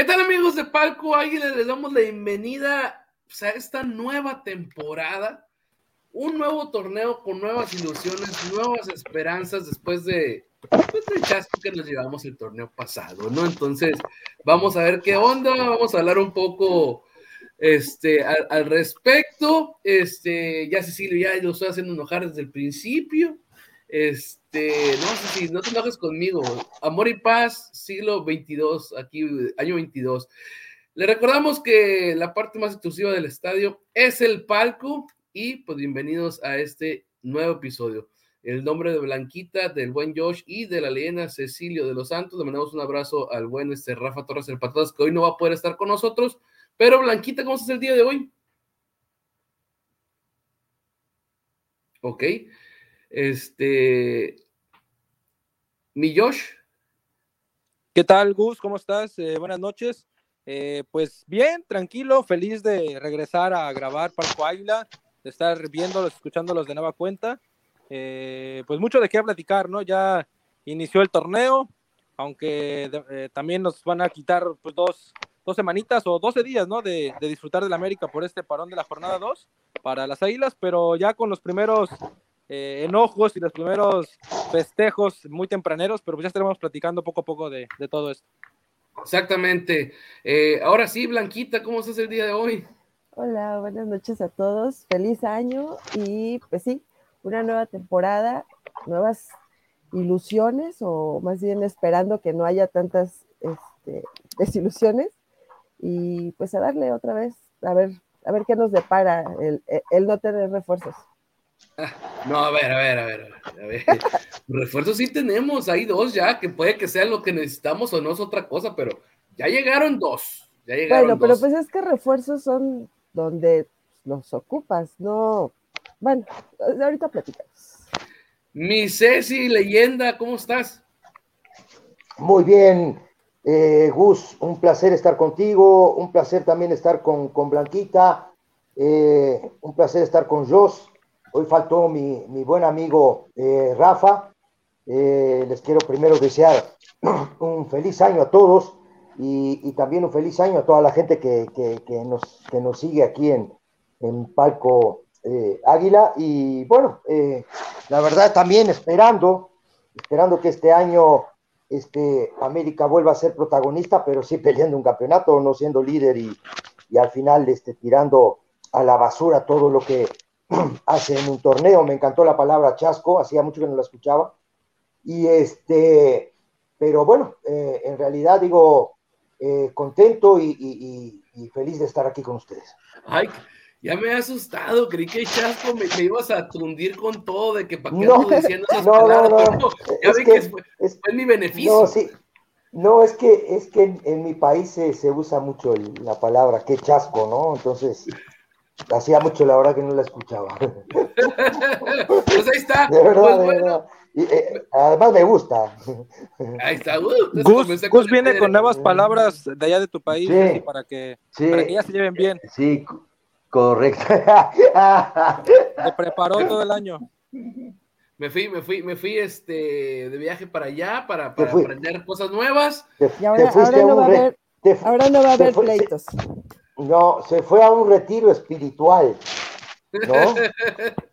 ¿Qué tal amigos de Palco Águila? Les damos la bienvenida pues, a esta nueva temporada, un nuevo torneo con nuevas ilusiones, nuevas esperanzas después de pues, el chasco que nos llevamos el torneo pasado, ¿no? Entonces, vamos a ver qué onda, vamos a hablar un poco este, al, respecto. Este, ya Cecilio, ya lo estoy haciendo enojar desde el principio. Este, no sé si no te enojes conmigo. Amor y paz, siglo 22, aquí, año 22. Le recordamos que la parte más exclusiva del estadio es el palco y pues bienvenidos a este nuevo episodio. El nombre de Blanquita, del buen Josh y de la leyenda Cecilio de los Santos. Le mandamos un abrazo al buen este Rafa Torres, el Patrón, que hoy no va a poder estar con nosotros. Pero Blanquita, ¿cómo estás el día de hoy? Ok. Este. Mi Josh. ¿Qué tal, Gus? ¿Cómo estás? Eh, buenas noches. Eh, pues bien, tranquilo, feliz de regresar a grabar Parco Águila, de estar viéndolos, escuchándolos de nueva cuenta. Eh, pues mucho de qué platicar, ¿no? Ya inició el torneo, aunque también nos van a quitar pues, dos, dos semanitas o 12 días, ¿no? De, de disfrutar del América por este parón de la jornada 2 para las Águilas, pero ya con los primeros eh, enojos y los primeros festejos muy tempraneros, pero pues ya estaremos platicando poco a poco de, todo esto. Exactamente. Eh, ahora sí, Blanquita, ¿cómo estás el día de hoy? Hola, buenas noches a todos. Feliz año y pues sí, una nueva temporada, nuevas ilusiones o más bien esperando que no haya tantas este, desilusiones y pues a darle otra vez, a ver, a ver qué nos depara el no tener refuerzos. No, a ver, a ver, a ver, a ver. Refuerzos sí tenemos, hay dos ya, que puede que sea lo que necesitamos o no es otra cosa, pero ya llegaron dos. Ya llegaron bueno, pero pues es que refuerzos son donde los ocupas, no. Bueno, ahorita platicamos. Mi Ceci, leyenda, ¿cómo estás? Muy bien, eh, Gus, un placer estar contigo, un placer también estar con, con Blanquita, eh, un placer estar con Jos Hoy faltó mi, buen amigo eh, Rafa. Eh, les quiero primero desear un feliz año a todos y, también un feliz año a toda la gente que, nos, sigue aquí en, Palco eh, Águila. Y bueno, la verdad también esperando, esperando que este año este, América vuelva a ser protagonista, pero sí peleando un campeonato, no siendo líder y, y al final este, tirando a la basura todo lo que hace en un torneo, me encantó la palabra chasco, hacía mucho que no la escuchaba. Y este, pero bueno, eh, en realidad digo, eh, contento y, feliz de estar aquí con ustedes. Ay, ya me he asustado, creí que chasco me, ibas a tundir con todo, de que para qué no, diciendo esas no, palabras, no, ya vi que, fue, mi beneficio. No, sí. No, es que, es que en, mi país se, usa mucho la palabra que chasco, ¿no? Entonces, Hacía mucho la hora que no la escuchaba. pues ahí está. De verdad, pues de verdad. Y, eh, además me gusta. Ahí está. Uh, Gus, viene con nuevas palabras de allá de tu país sí, para, que, para que ya se lleven bien. Sí, correcto. Te preparó todo el año. Me fui, me fui, me fui este, de viaje para allá para, para aprender cosas nuevas. y ahora, ahora, no va a haber, ahora no va a haber pleitos. No, se fue a un retiro espiritual, ¿no?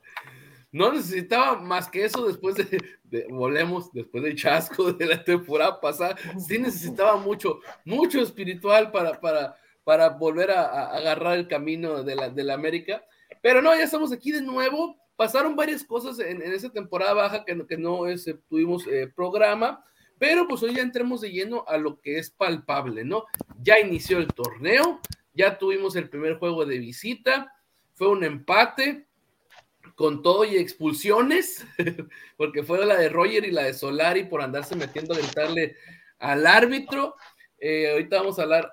no necesitaba más que eso después de, volvemos, después del chasco de la temporada pasada, sí necesitaba mucho, mucho espiritual para, para, para volver a, agarrar el camino de la, de América. Pero no, ya estamos aquí de nuevo. Pasaron varias cosas en, esa temporada baja que, que no tuvimos eh, programa, pero pues hoy ya entremos de lleno a lo que es palpable, ¿no? Ya inició el torneo, ya tuvimos el primer juego de visita, fue un empate con todo y expulsiones, porque fue la de Roger y la de Solari por andarse metiendo a gritarle al árbitro. Eh, ahorita vamos a hablar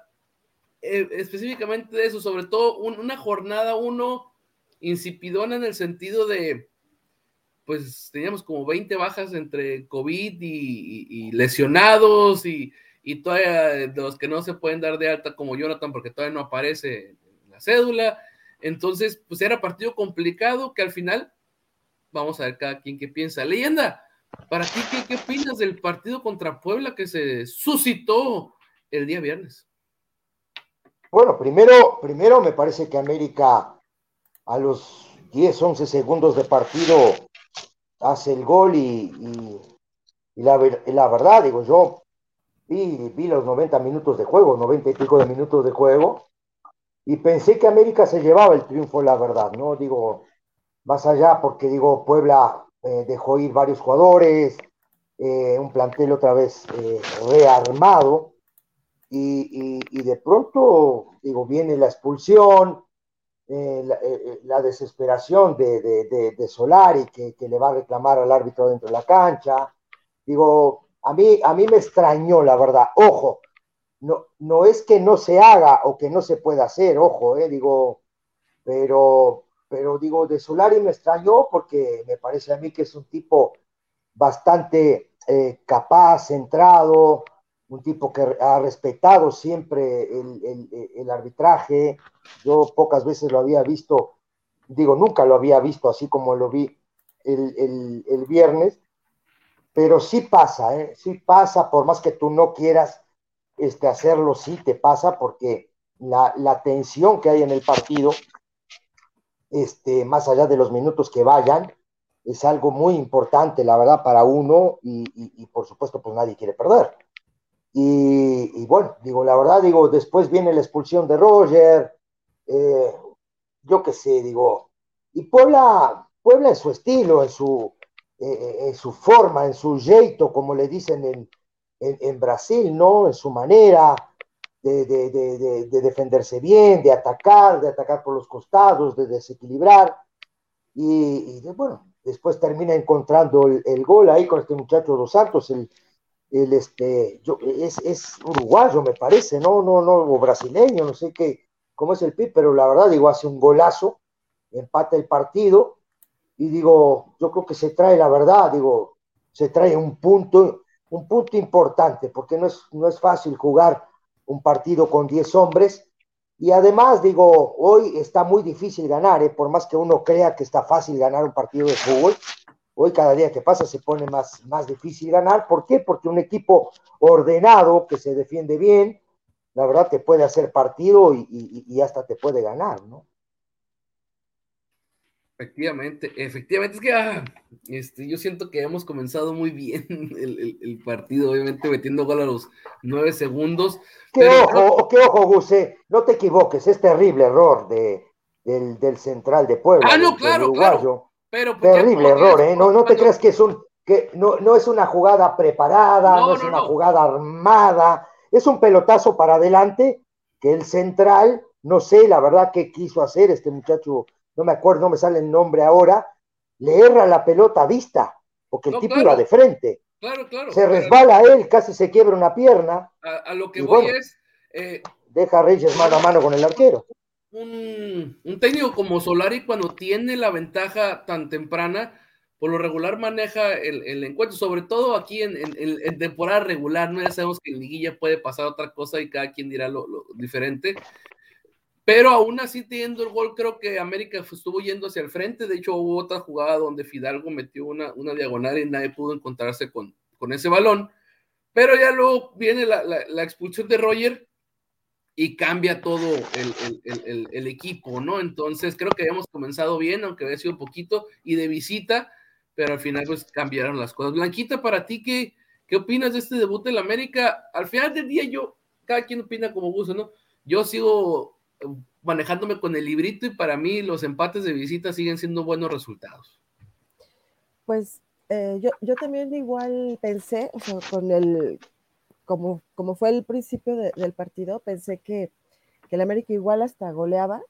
eh, específicamente de eso, sobre todo una jornada uno insipidona en el sentido de, pues teníamos como 20 bajas entre COVID y lesionados y, y todavía los que no se pueden dar de alta como Jonathan porque todavía no aparece la cédula. Entonces, pues era partido complicado que al final, vamos a ver cada quien qué piensa. Leyenda, para ti, ¿qué, qué opinas del partido contra Puebla que se suscitó el día viernes? Bueno, primero, primero me parece que América a los 10, 11 segundos de partido hace el gol y, la, la, verdad, digo, yo vi, vi los 90 minutos de juego, 90 y pico de minutos de juego, y pensé que América se llevaba el triunfo, la verdad, ¿no? Digo, más allá porque, digo, Puebla eh, dejó ir varios jugadores, eh, un plantel otra vez eh, rearmado, y, de pronto, digo, viene la expulsión, la, desesperación de, de, Solari, que, que, le va a reclamar al árbitro dentro de la cancha. Digo, a mí, a mí me extrañó, la verdad. Ojo, no, no es que no se haga o que no se pueda hacer, ojo, eh, digo, pero, pero digo, de Solari me extrañó porque me parece a mí que es un tipo bastante eh, capaz, centrado, un tipo que ha respetado siempre el, arbitraje. Yo pocas veces lo había visto, digo, nunca lo había visto así como lo vi el, el viernes, pero sí pasa, ¿eh? sí pasa, por más que tú no quieras este, hacerlo sí te pasa porque la, tensión que hay en el partido, este, más allá de los minutos que vayan, es algo muy importante, la verdad, para uno y, por supuesto, pues nadie quiere perder. Y, bueno, digo, la verdad, digo, después viene la expulsión de Roger, eh, yo qué sé, digo, y Puebla, Puebla en su estilo, en su, eh, en su forma, en su jeito, como le dicen en, en, Brasil, ¿no? En su manera de, defenderse bien, de atacar, de atacar por los costados, de desequilibrar. Y, bueno, después termina encontrando el, gol ahí con este muchacho Dos Santos, el, el este, yo, es, es, uruguayo, me parece, no, no, no, o brasileño, no sé qué, cómo es el PIB, pero la verdad, digo, hace un golazo, empata el partido, y digo, yo creo que se trae la verdad, digo, se trae un punto un punto importante, porque no es, no es fácil jugar un partido con 10 hombres. Y además, digo, hoy está muy difícil ganar, ¿eh? por más que uno crea que está fácil ganar un partido de fútbol. Hoy cada día que pasa se pone más, más difícil ganar. ¿Por qué? Porque un equipo ordenado, que se defiende bien, la verdad te puede hacer partido y, y hasta te puede ganar, ¿no? Efectivamente, efectivamente, es que ah, este, yo siento que hemos comenzado muy bien el, partido, obviamente metiendo gol a los nueve segundos. Qué ojo, qué ojo, Guse, no te equivoques, es terrible error de, del, central de Puebla. Ah, no, claro, claro. Pero terrible error, ¿eh? No, no te creas que es un, que no, no es una jugada preparada, no, es una jugada armada, es un pelotazo para adelante que el central, no sé la verdad qué quiso hacer este muchacho no me acuerdo, no me sale el nombre ahora, le erra la pelota a vista, porque el tipo iba de frente. Claro, claro. Se resbala él, casi se quiebra una pierna. A, lo que voy es. Eh, deja a Reyes mano a mano con el arquero. Un, técnico como Solari, cuando tiene la ventaja tan temprana, por lo regular maneja el, encuentro, sobre todo aquí en, temporada regular, ¿no? Ya sabemos que en liguilla puede pasar otra cosa y cada quien dirá lo diferente, pero aún así teniendo el gol, creo que América estuvo yendo hacia el frente. De hecho, hubo otra jugada donde Fidalgo metió una, una diagonal y nadie pudo encontrarse con, con ese balón. Pero ya luego viene la, la, expulsión de Roger y cambia todo el, el, equipo, ¿no? Entonces creo que habíamos comenzado bien, aunque había sido poquito y de visita, pero al final pues cambiaron las cosas. Blanquita, para ti, ¿qué, qué opinas de este debut en América? Al final del día yo, cada quien opina como gusta, ¿no? Yo sigo manejándome con el librito y para mí los empates de visita siguen siendo buenos resultados. Pues eh, yo, yo, también igual pensé, con el, como, como fue el principio del partido, pensé que, que el América igual hasta goleaba,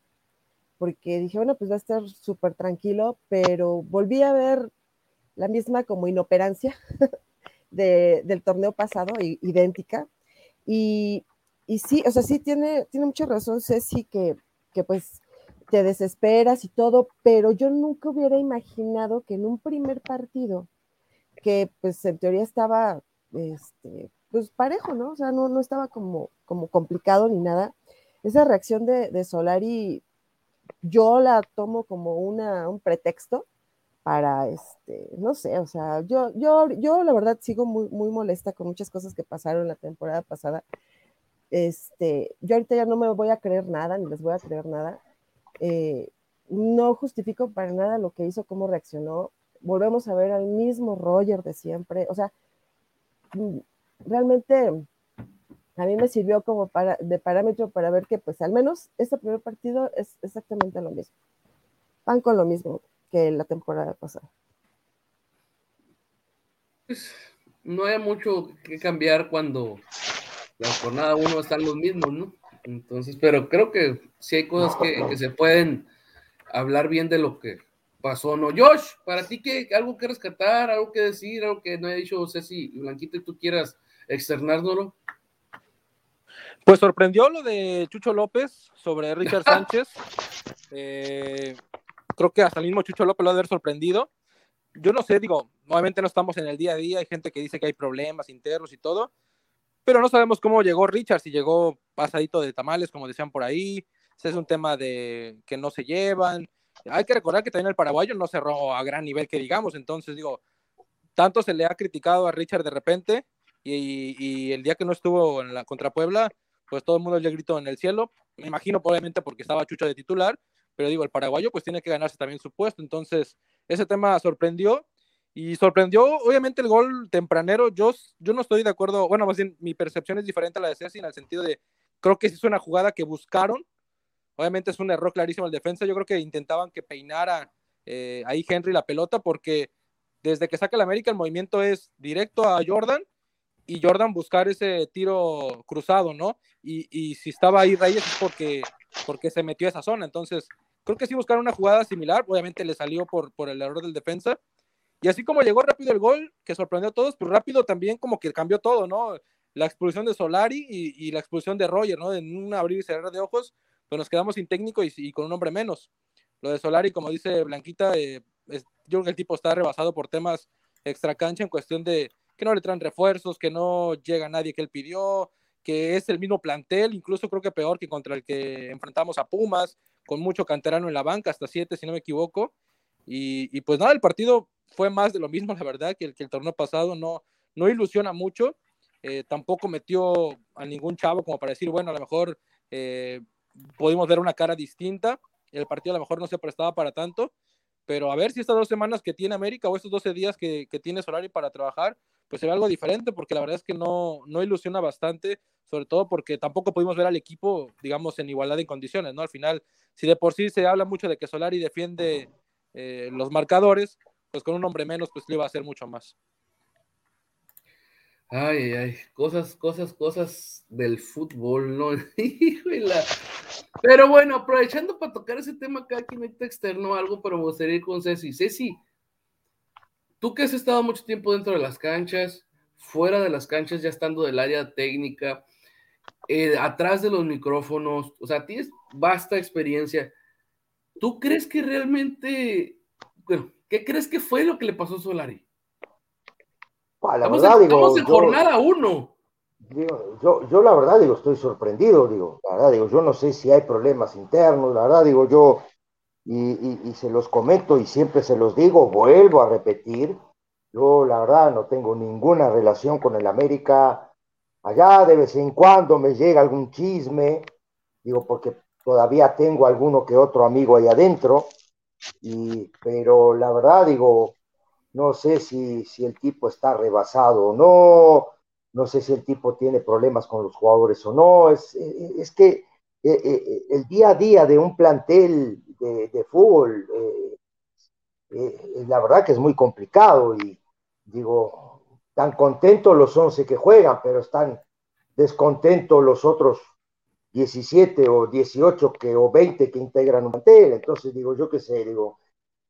porque dije, bueno, pues va a estar súper tranquilo, pero volví a ver la misma como inoperancia del torneo pasado, idéntica, y, y sí, o sea, sí tiene, tiene mucha razón Ceci que, que pues te desesperas y todo, pero yo nunca hubiera imaginado que en un primer partido, que pues en teoría estaba, este, pues parejo, ¿no? O sea, no, no estaba como, como complicado ni nada. Esa reacción de, de Solari, yo la tomo como una, un pretexto para, este, no sé, o sea, yo, yo, yo la verdad sigo muy, muy molesta con muchas cosas que pasaron la temporada pasada este, yo ahorita ya no me voy a creer nada, ni les voy a creer nada. Eh, no justifico para nada lo que hizo, cómo reaccionó. Volvemos a ver al mismo Roger de siempre. O sea, mm, realmente a mí me sirvió como de parámetro para ver que pues al menos este primer partido es exactamente lo mismo. Van con lo mismo que la temporada pasada. Pues, no hay mucho que cambiar cuando la jornada uno están los mismos, ¿no? Entonces, pero creo que sí hay cosas que, se pueden hablar bien de lo que pasó, ¿no? Josh, para ti, ¿qué, ¿algo que rescatar, algo que decir, algo que no haya dicho Ceci Blanquito y tú quieras externárnoslo? Pues sorprendió lo de Chucho López sobre Richard Sánchez. Eh, creo que hasta el mismo Chucho López lo ha de haber sorprendido. Yo no sé, digo, obviamente no estamos en el día a día, hay gente que dice que hay problemas internos y todo, pero no sabemos cómo llegó Richard, si llegó pasadito de tamales, como decían por ahí, si es un tema de que no se llevan. Hay que recordar que también el paraguayo no cerró a gran nivel que digamos, entonces digo, tanto se le ha criticado a Richard de repente y, el día que no estuvo en la contra Puebla, pues todo el mundo le gritó en el cielo, me imagino probablemente porque estaba Chucho de titular, pero digo, el paraguayo pues tiene que ganarse también su puesto, entonces ese tema sorprendió y sorprendió, obviamente, el gol tempranero. Yo, yo no estoy de acuerdo. Bueno, más bien, mi percepción es diferente a la de Ceci en el sentido de, creo que es una jugada que buscaron. Obviamente es un error clarísimo el defensa. Yo creo que intentaban que peinara eh, ahí Henry la pelota porque desde que saca el América el movimiento es directo a Jordan y Jordan buscar ese tiro cruzado, ¿no? Y, y si estaba ahí Reyes es porque, porque se metió a esa zona. Entonces, creo que sí buscaron una jugada similar. Obviamente le salió por, por el error del defensa y así como llegó rápido el gol, que sorprendió a todos, pues rápido también como que cambió todo, ¿no? La expulsión de Solari y, la expulsión de Roger, ¿no? En un abrir y cerrar de ojos, pues nos quedamos sin técnico y, con un hombre menos. Lo de Solari, como dice Blanquita, eh, yo creo que el tipo está rebasado por temas extra cancha en cuestión de que no le traen refuerzos, que no llega nadie que él pidió, que es el mismo plantel, incluso creo que peor que contra el que enfrentamos a Pumas, con mucho canterano en la banca, hasta siete, si no me equivoco. Y, y pues nada, el partido fue más de lo mismo, la verdad, que el, que el torneo pasado no, no ilusiona mucho. Eh, tampoco metió a ningún chavo como para decir, bueno, a lo mejor eh, pudimos ver una cara distinta. El partido a lo mejor no se prestaba para tanto, pero a ver si estas dos semanas que tiene América o estos 12 días que, que tiene Solari para trabajar, pues se algo diferente, porque la verdad es que no, no ilusiona bastante, sobre todo porque tampoco pudimos ver al equipo, digamos, en igualdad de condiciones, ¿no? Al final, si de por sí se habla mucho de que Solari defiende eh, los marcadores, pues con un hombre menos, pues le iba a hacer mucho más. Ay, ay, cosas, cosas, cosas del fútbol, ¿no? pero bueno, aprovechando para tocar ese tema, cada quien te externo algo, pero me ir con Ceci. Ceci, tú que has estado mucho tiempo dentro de las canchas, fuera de las canchas, ya estando del área técnica, eh, atrás de los micrófonos, o sea, tienes vasta experiencia. ¿Tú crees que realmente, bueno, ¿Qué crees que fue lo que le pasó a Solari? Pues, la verdad, digo, en jornada uno. yo, yo la verdad digo, estoy sorprendido, digo, la verdad digo, yo no sé si hay problemas internos, la verdad digo, yo, y, se los comento y siempre se los digo, vuelvo a repetir, yo la verdad no tengo ninguna relación con el América, allá de vez en cuando me llega algún chisme, digo, porque todavía tengo alguno que otro amigo ahí adentro, y, pero la verdad digo, no sé si, si el tipo está rebasado o no, no sé si el tipo tiene problemas con los jugadores o no, es, es que eh, eh, el día a día de un plantel de, fútbol, eh, la verdad que es muy complicado y digo, tan contentos los 11 que juegan, pero están descontentos los otros 17 o 18 que, o 20 que integran un plantel. Entonces, digo, yo qué sé, digo,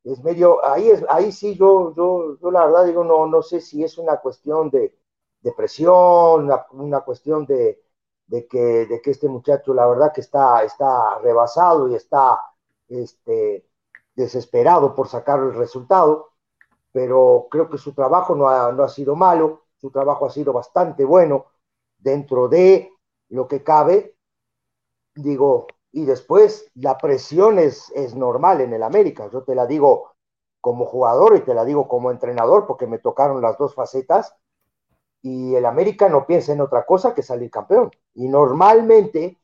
es medio, ahí, es, ahí sí yo, yo, yo la verdad digo, no, no sé si es una cuestión de, de presión, una, cuestión de, de, que, de que este muchacho, la verdad que está, está rebasado y está este, desesperado por sacar el resultado, pero creo que su trabajo no ha, no ha sido malo, su trabajo ha sido bastante bueno dentro de lo que cabe, digo, y después la presión es, es normal en el América, yo te la digo como jugador y te la digo como entrenador porque me tocaron las dos facetas y el América no piensa en otra cosa que salir campeón. Y normalmente,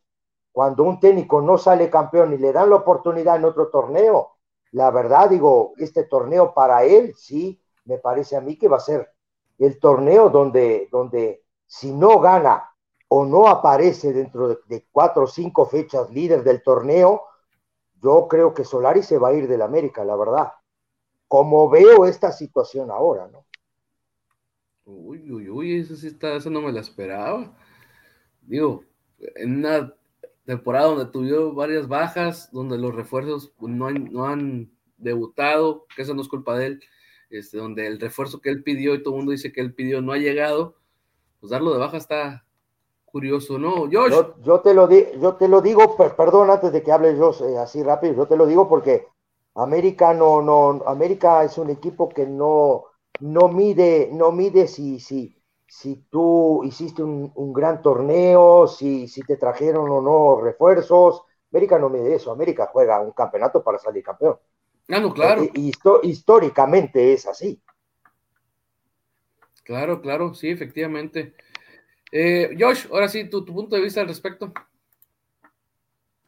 cuando un técnico no sale campeón y le dan la oportunidad en otro torneo, la verdad digo, este torneo para él, sí, me parece a mí que va a ser el torneo donde, donde si no gana o no aparece dentro de, cuatro o cinco fechas líder del torneo, yo creo que Solari se va a ir del América, la verdad. Como veo esta situación ahora, ¿no? Uy, uy, uy, eso sí está, eso no me lo esperaba. Digo, en una temporada donde tuvo varias bajas, donde los refuerzos no han, no han debutado, que eso no es culpa de él, este, donde el refuerzo que él pidió y todo el mundo dice que él pidió no ha llegado, pues darlo de baja está curioso, ¿no? Josh. Yo, te, lo yo te lo digo, perdón, antes de que hable yo eh, así rápido, yo te lo digo porque América no, no, América es un equipo que no, no mide, no mide si, si, si tú hiciste un, gran torneo, si, si te trajeron o no refuerzos. América no mide eso, América juega un campeonato para salir campeón. Ah, claro. Eh, históricamente es así. Claro, claro, sí, efectivamente. Eh, Josh, ahora sí, tu, punto de vista al respecto.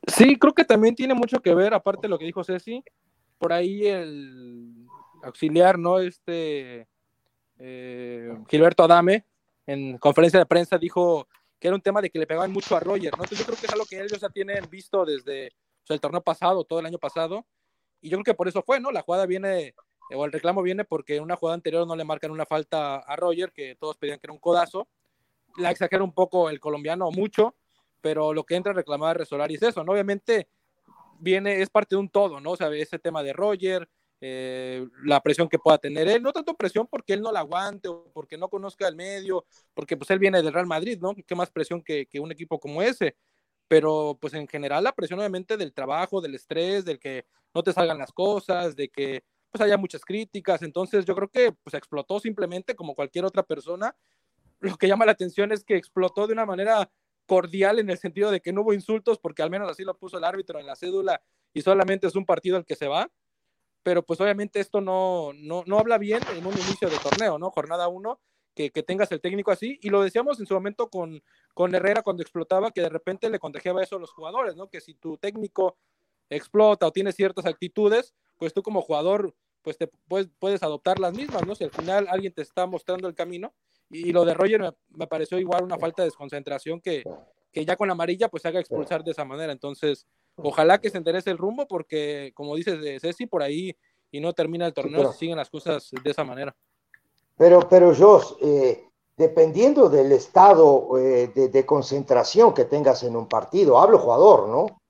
Sí, creo que también tiene mucho que ver, aparte de lo que dijo Ceci, por ahí el auxiliar, ¿no? Este eh, Gilberto Adame, en conferencia de prensa, dijo que era un tema de que le pegaban mucho a Roger, ¿no? Entonces yo creo que es algo que ellos ya tienen visto desde el torneo pasado, todo el año pasado, y yo creo que por eso fue, ¿no? La jugada viene, o el reclamo viene porque en una jugada anterior no le marcan una falta a Roger, que todos pedían que era un codazo, la exagera un poco el colombiano, mucho, pero lo que entra a reclamar Resolari es eso, ¿no? Obviamente viene, es parte de un todo, ¿no? O sea, ese tema de Roger, eh, la presión que pueda tener él, no tanto presión porque él no la aguante o porque no conozca el medio, porque pues él viene del Real Madrid, ¿no? ¿Qué más presión que, que un equipo como ese? Pero pues en general la presión obviamente del trabajo, del estrés, del que no te salgan las cosas, de que pues haya muchas críticas, entonces yo creo que pues explotó simplemente como cualquier otra persona lo que llama la atención es que explotó de una manera cordial en el sentido de que no hubo insultos, porque al menos así lo puso el árbitro en la cédula y solamente es un partido el que se va. Pero pues obviamente esto no, no, no habla bien en un inicio de torneo, ¿no? Jornada uno, que, que, tengas el técnico así. Y lo decíamos en su momento con, con Herrera cuando explotaba, que de repente le contagiaba eso a los jugadores, ¿no? Que si tu técnico explota o tiene ciertas actitudes, pues tú como jugador, pues te puedes, puedes adoptar las mismas, ¿no? Si al final alguien te está mostrando el camino, y lo de Roger me, pareció igual una falta de desconcentración que, que ya con la amarilla pues se haga expulsar de esa manera. Entonces, ojalá que se interese el rumbo porque, como dices de Ceci, por ahí y no termina el torneo si siguen las cosas de esa manera. Pero, pero Jos, eh, dependiendo del estado eh, de, concentración que tengas en un partido, hablo jugador, ¿no?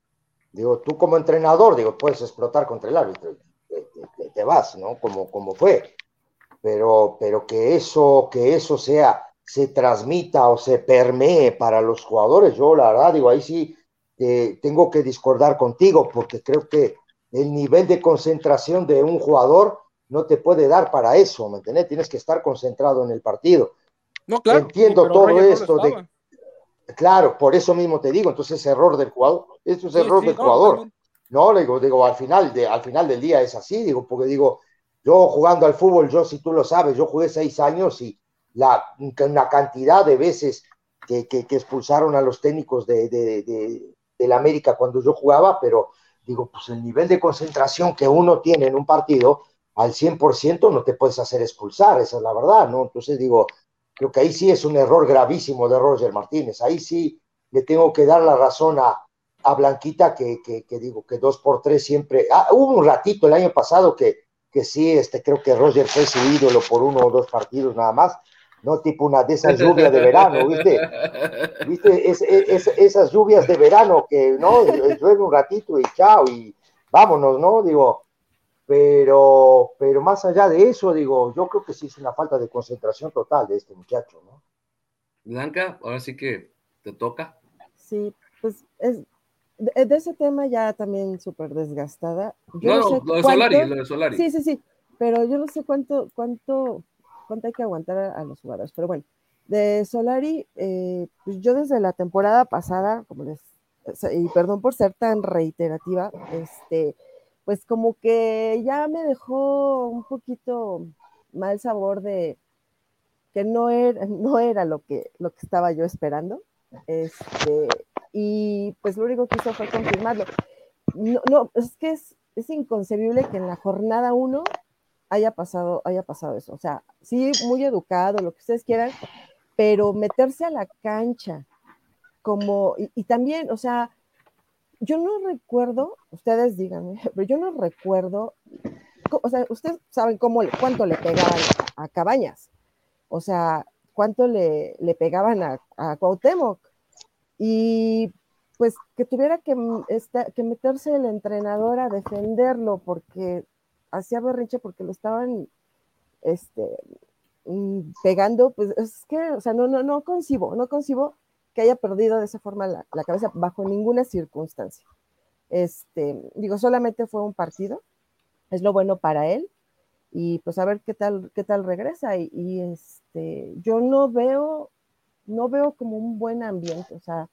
Digo, tú como entrenador, digo, puedes explotar contra el árbitro, te, te vas, ¿no? Como, como fue pero, pero que eso, que eso sea, se transmita o se permee para los jugadores, yo la verdad digo, ahí sí eh, tengo que discordar contigo, porque creo que el nivel de concentración de un jugador no te puede dar para eso, ¿me entiendes? Tienes que estar concentrado en el partido. No, claro. Entiendo todo esto de... Claro, por eso mismo te digo, entonces es error del jugador, esto es error del jugador. No, digo, digo, al final, de, al final del día es así, digo, porque digo, yo jugando al fútbol, yo si tú lo sabes, yo jugué seis años y la, una cantidad de veces que, que, expulsaron a los técnicos de, de, de, América cuando yo jugaba, pero digo, pues el nivel de concentración que uno tiene en un partido, al 100% no te puedes hacer expulsar, esa es la verdad, ¿no? Entonces digo, creo que ahí sí es un error gravísimo de Roger Martínez, ahí sí le tengo que dar la razón a, a Blanquita que, que, que, digo que dos por tres siempre, ah, hubo un ratito el año pasado que que sí, este, creo que Roger fue su ídolo por uno o dos partidos nada más, ¿no? Tipo una de esas lluvias de verano, ¿viste? ¿Viste? esas lluvias de verano que, ¿no? Llueve un ratito y chao, y vámonos, ¿no? Digo, pero, pero más allá de eso, digo, yo creo que sí es una falta de concentración total de este muchacho, ¿no? Blanca, ahora sí que te toca. Sí, pues es, de, ese tema ya también súper desgastada. no, no, lo de Solari, lo de Solari. Sí, sí, sí, pero yo no sé cuánto, cuánto, cuánto hay que aguantar a, los jugadores, pero bueno, de Solari, eh, pues yo desde la temporada pasada, como les, y perdón por ser tan reiterativa, este, pues como que ya me dejó un poquito mal sabor de, que no era, no era lo, que, lo que estaba yo esperando. Este, y pues lo único que hizo fue confirmarlo. No, no es que es, es inconcebible que en la jornada 1 haya pasado, haya pasado eso. O sea, sí, muy educado, lo que ustedes quieran, pero meterse a la cancha, como, y, también, o sea, yo no recuerdo, ustedes díganme, pero yo no recuerdo, o sea, ustedes saben cómo, cuánto le pegaban a, Cabañas, o sea, cuánto le, le pegaban a, a Cuauhtémoc, y pues que tuviera que, que meterse el entrenador a defenderlo porque hacía berrinche porque lo estaban este, mm, pegando, pues es que, o sea, no, no, no concibo, no concibo que haya perdido de esa forma la, cabeza bajo ninguna circunstancia. Este, digo, solamente fue un partido, es lo bueno para él, y pues a ver qué tal, qué tal regresa. Y, este, yo no veo, no veo como un buen ambiente, o sea,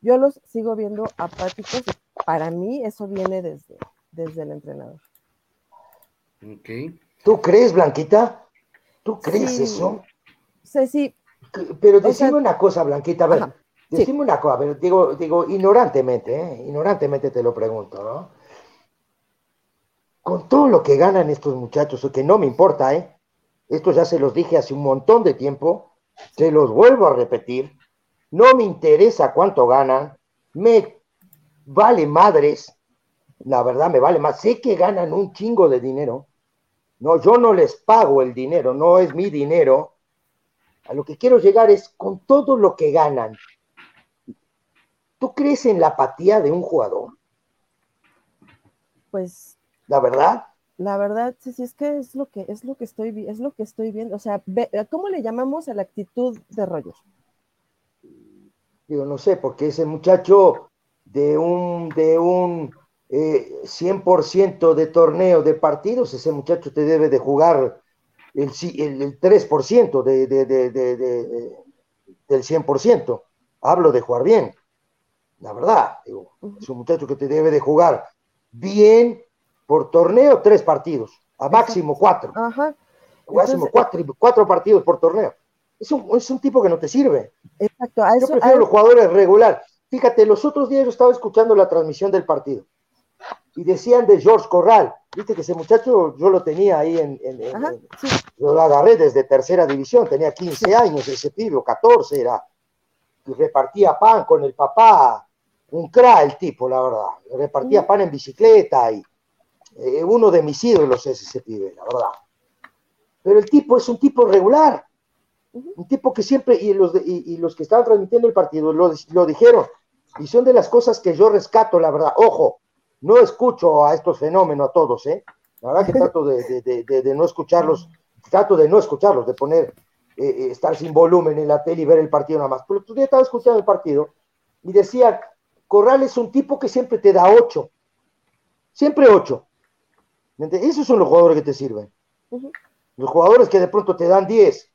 yo los sigo viendo apáticos, y para mí eso viene desde, desde el entrenador. ¿Tú crees, Blanquita? ¿Tú crees eso? Sí, sí. Pero decime una cosa, Blanquita, a ver, decime una cosa, pero digo, digo, ignorantemente, ¿eh? ignorantemente te lo pregunto, ¿no? Con todo lo que ganan estos muchachos, que no me importa, ¿eh? Esto ya se los dije hace un montón de tiempo, se los vuelvo a repetir, no me interesa cuánto ganan, me vale madres, la verdad me vale más, sé que ganan un chingo de dinero, no, yo no les pago el dinero, no es mi dinero. A lo que quiero llegar es con todo lo que ganan. ¿Tú crees en la apatía de un jugador? Pues. ¿La verdad? La verdad, sí, sí, es que es lo que es lo que estoy es lo que estoy viendo. O sea, ¿cómo le llamamos a la actitud de Rogers? Yo no sé, porque ese muchacho de un, de un eh, 100% de torneo de partidos, ese muchacho te debe de jugar el, el, 3% de, de, de, del 100%. Hablo de jugar bien, la verdad. es un muchacho que te debe de jugar bien por torneo, tres partidos, a máximo cuatro. Ajá. máximo cuatro, cuatro partidos por torneo. Es un, es un tipo que no te sirve. Exacto. yo prefiero los jugadores regular. Fíjate, los otros días yo estaba escuchando la transmisión del partido y decían de George Corral. Viste que ese muchacho yo lo tenía ahí en. Yo lo agarré desde tercera división, tenía 15 años ese pibe, 14 era. Y repartía pan con el papá, un cra el tipo, la verdad. Repartía pan en bicicleta y eh, uno de mis ídolos es ese pibe, la verdad. Pero el tipo es un tipo regular, un tipo que siempre, y los, y, los que estaban transmitiendo el partido lo, lo dijeron, y son de las cosas que yo rescato, la verdad. Ojo, no escucho a estos fenómenos a todos, ¿eh? La verdad que trato de, no escucharlos, trato de no escucharlos, de poner, eh, eh, estar sin volumen en la tele y ver el partido nada más. Pero tú ya estaba escuchando el partido y decía, Corral es un tipo que siempre te da ocho, siempre ocho. Esos son los jugadores que te sirven. Los jugadores que de pronto te dan diez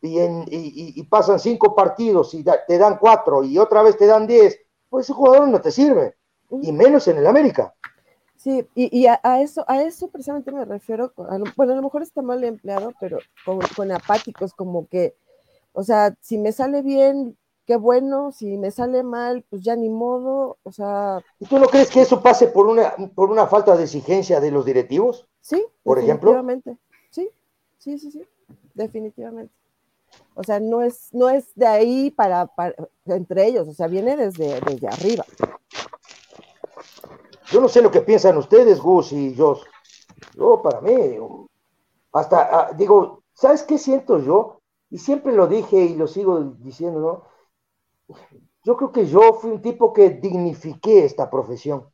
y, en, y, pasan cinco partidos y te dan cuatro y otra vez te dan diez, pues ese jugador no te sirve y menos en el América. Sí, y, a, eso, a eso precisamente me refiero, bueno, a lo mejor está mal empleado, pero con, apáticos, como que, o sea, si me sale bien, qué bueno, si me sale mal, pues ya ni modo, o sea... ¿Y tú no crees que eso pase por una, por una falta de exigencia de los directivos? Sí, por definitivamente. ejemplo. Sí, sí, sí, sí, definitivamente. O sea, no es, no es de ahí para, para entre ellos, o sea, viene desde, desde arriba. Yo no sé lo que piensan ustedes, Gus y yo. Yo, para mí, hasta, ah, digo, ¿sabes qué siento yo? Y siempre lo dije y lo sigo diciendo, ¿no? Yo creo que yo fui un tipo que dignifiqué esta profesión.